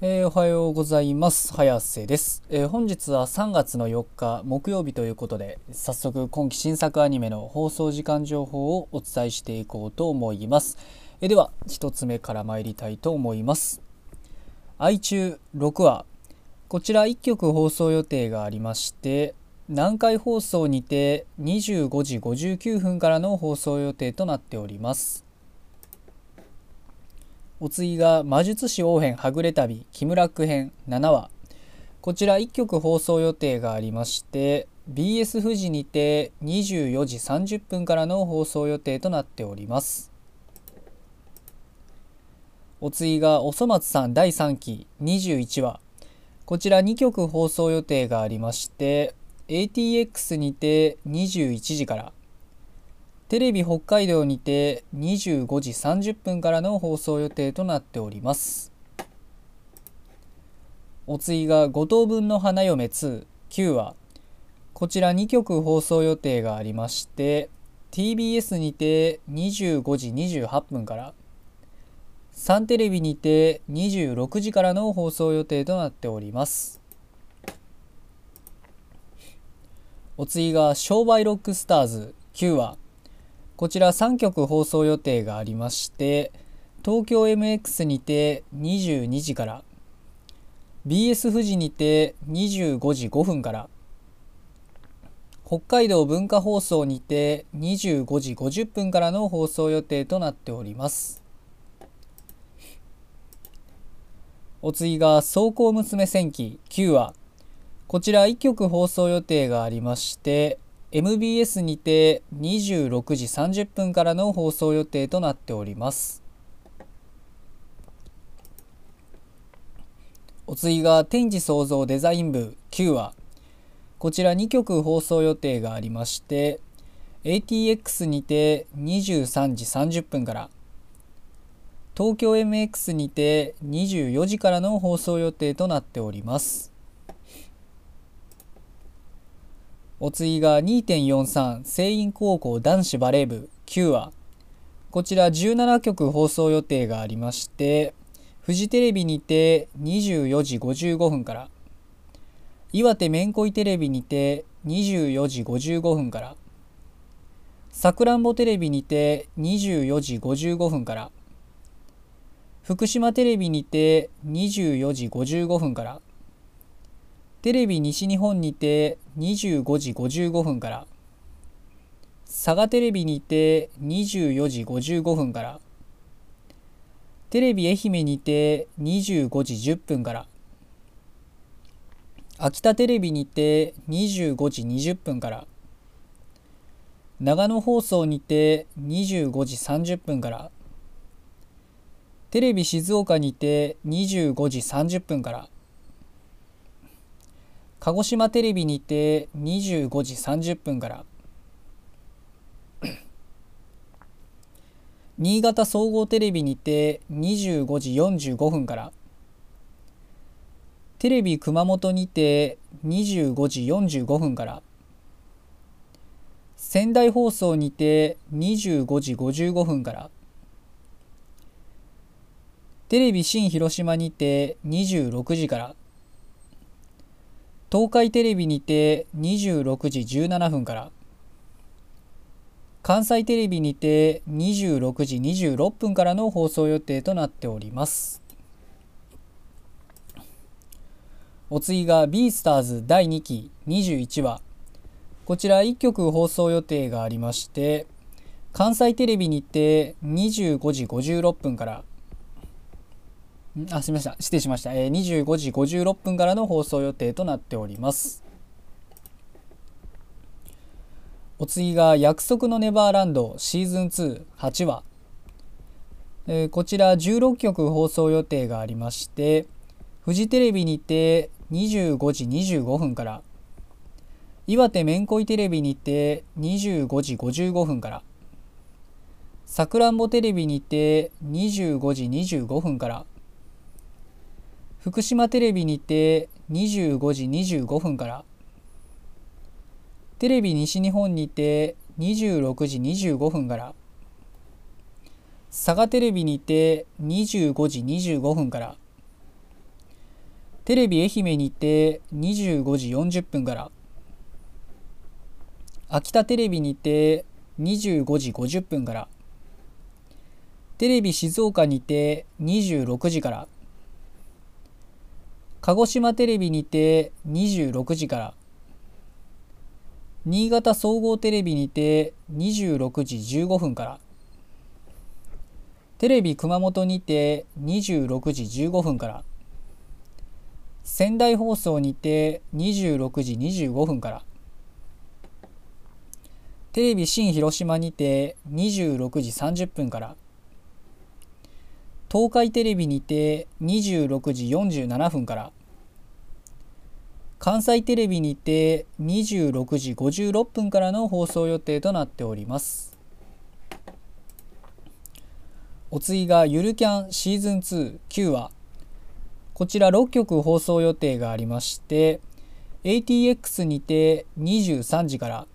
えーおはようございます。早瀬です、えー本日は3月の4日木曜日ということで早速今期新作アニメの放送時間情報をお伝えしていこうと思います、えーでは1つ目から参りたいと思います。愛中6話。こちら1曲放送予定がありまして南海放送にて25時59分からの放送予定となっております。お次が魔術師王編はぐれ旅木村区編7話。こちら1曲放送予定がありまして BS 富士にて24時30分からの放送予定となっております。お次がおそ松さん第3期21話。こちら2曲放送予定がありまして ATX にて21時からテレビ北海道にて25時30分からの放送予定となっております。お次が五等分の花嫁2 9話。こちら2曲放送予定がありまして TBS にて25時28分からサンテレビにて26時からの放送予定となっております。お次が商売ロックスターズ9話。こちら3曲放送予定がありまして東京 MX にて22時から BS 富士にて25時5分から北海道文化放送にて25時50分からの放送予定となっております。お次が「走行娘戦記」9話。こちら1曲放送予定がありまして MBS にて26時30分からの放送予定となっております。お次が天地創造デザイン部9話こちら2曲放送予定がありまして ATX にて23時30分から東京 MX にて24時からの放送予定となっております。お次が2.43聖院高校男子バレー部9話こちら17曲放送予定がありましてフジテレビにて24時55分から岩手めんこいテレビにて24時55分からさくらんぼテレビにて24時55分から福島テレビにて24時55分からテレビ西日本にて25時55分から佐賀テレビにて24時55分からテレビ愛媛にて25時10分から秋田テレビにて25時20分から長野放送にて25時30分からテレビ静岡にて25時30分から鹿児島テレビにて25時30分から。新潟総合テレビにて25時45分から。テレビ熊本にて25時45分から。仙台放送にて25時55分から。テレビ新広島にて26時から。東海テレビにて26時17分から関西テレビにて26時26分からの放送予定となっております。お次が「ビースターズ第2期21話」こちら1曲放送予定がありまして関西テレビにて25時56分からあすみません。失礼しました、えー、25時56分からの放送予定となっております。お次が「約束のネバーランド」シーズン28話、えーこちら16曲放送予定がありましてフジテレビにて25時25分から岩手めんこいテレビにて25時55分からさくらんぼテレビにて25時25分から福島テレビにて25時25分から。テレビ西日本にて26時25分から。佐賀テレビにて25時25分から。テレビ愛媛にて25時40分から。秋田テレビにて25時50分から。テレビ静岡にて26時から。鹿児島テレビにて26時から。新潟総合テレビにて26時15分から。テレビ熊本にて26時15分から。仙台放送にて26時25分から。テレビ新広島にて26時30分から。東海テレビにて26時47分から。関西テレビにて26時56分からの放送予定となっております。お次がゆるキャンシーズン29話こちら6曲放送予定がありまして ATX にて23時から。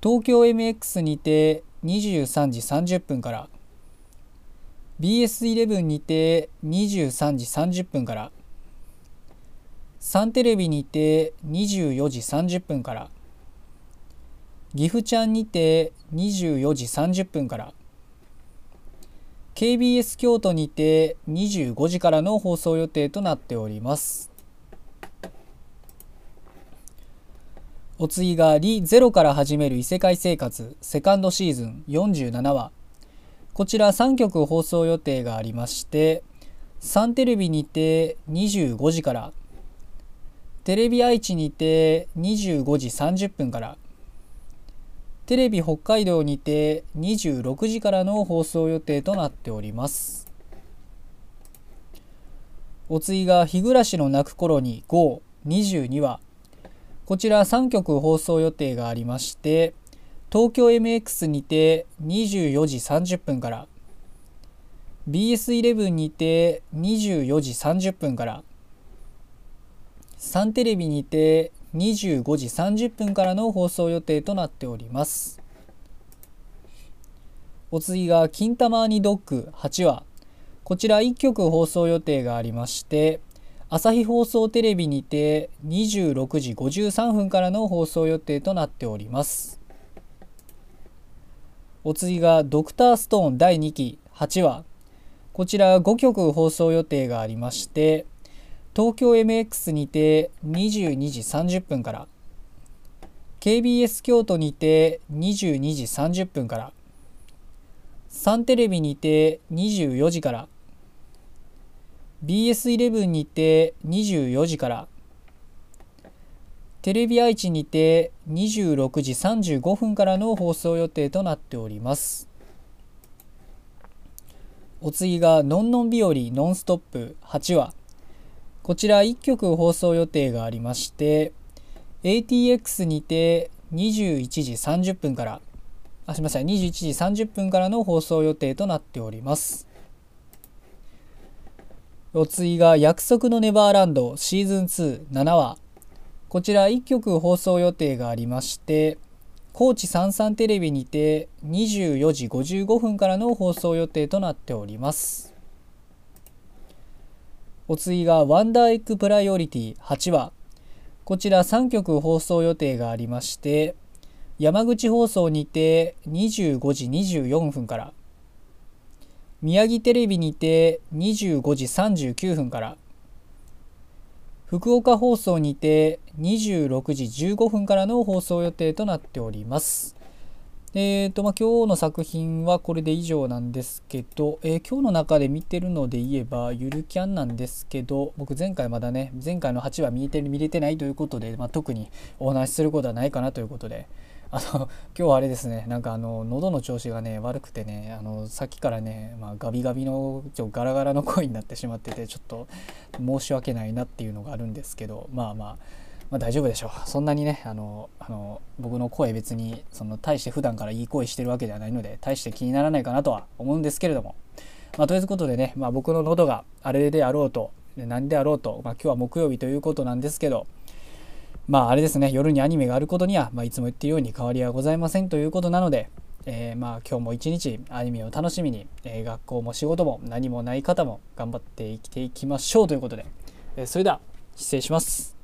東京 MX にて23時30分から。BS11 にて23時30分からサンテレビにて24時30分から岐阜ちゃんにて24時30分から KBS 京都にて25時からの放送予定となっております。お次が「リ・ゼロから始める異世界生活」セカンドシーズン47話。こちら3曲放送予定がありましてサンテレビにて25時からテレビ愛知にて25時30分からテレビ北海道にて26時からの放送予定となっております。お次が「日暮らしの泣く頃に GO22 話」こちら3曲放送予定がありまして東京 MX にて24時30分から BS11 にて24時30分からサンテレビにて25時30分からの放送予定となっております。お次が「金玉にドッグ」8話。こちら1曲放送予定がありまして朝日放送テレビにて26時53分からの放送予定となっております。お次が「ドクターストーン第2期8話」こちら5曲放送予定がありまして東京 MX にて22時30分から KBS 京都にて22時30分からサンテレビにて24時から BS11 にて24時からテレビ愛知にて26時35分からの放送予定となっております。お次が「のんのん日和ノンストップ」8話こちら1曲放送予定がありまして ATX にて21時30分からあすみません21時30分からの放送予定となっております。お次が「約束のネバーランド」シーズン27話こちら1曲放送予定がありまして高知さんさんテレビにて24時55分からの放送予定となっております。お次がワンダーエッグプライオリティ8話。こちら3曲放送予定がありまして山口放送にて25時24分から宮城テレビにて25時39分から福岡放送にて26時15分からの放送予定となっております。えーとまあ、今日の作品はこれで以上なんですけど、えー、今日の中で見てるので言えばゆるキャンなんですけど僕前回まだね前回の8話見れて見れてないということで、まあ、特にお話しすることはないかなということであの今日はあれですね。なんかあの喉の調子がね悪くてねあのさっきからね、まあ、ガビガビのちょガラガラの声になってしまっててちょっと申し訳ないなっていうのがあるんですけどまあまあまあ、大丈夫でしょう。そんなにねあのあの僕の声別にその大して普段からいい声してるわけではないので大して気にならないかなとは思うんですけれども、まあ、ということでね、まあ、僕の喉があれであろうと何であろうと、まあ、今日は木曜日ということなんですけどまああれですね。夜にアニメがあることには、まあ、いつも言ってるように変わりはございませんということなので、えー、まあ今日も一日アニメを楽しみに、えー、学校も仕事も何もない方も頑張って生きていきましょうということで。えそれでは失礼します。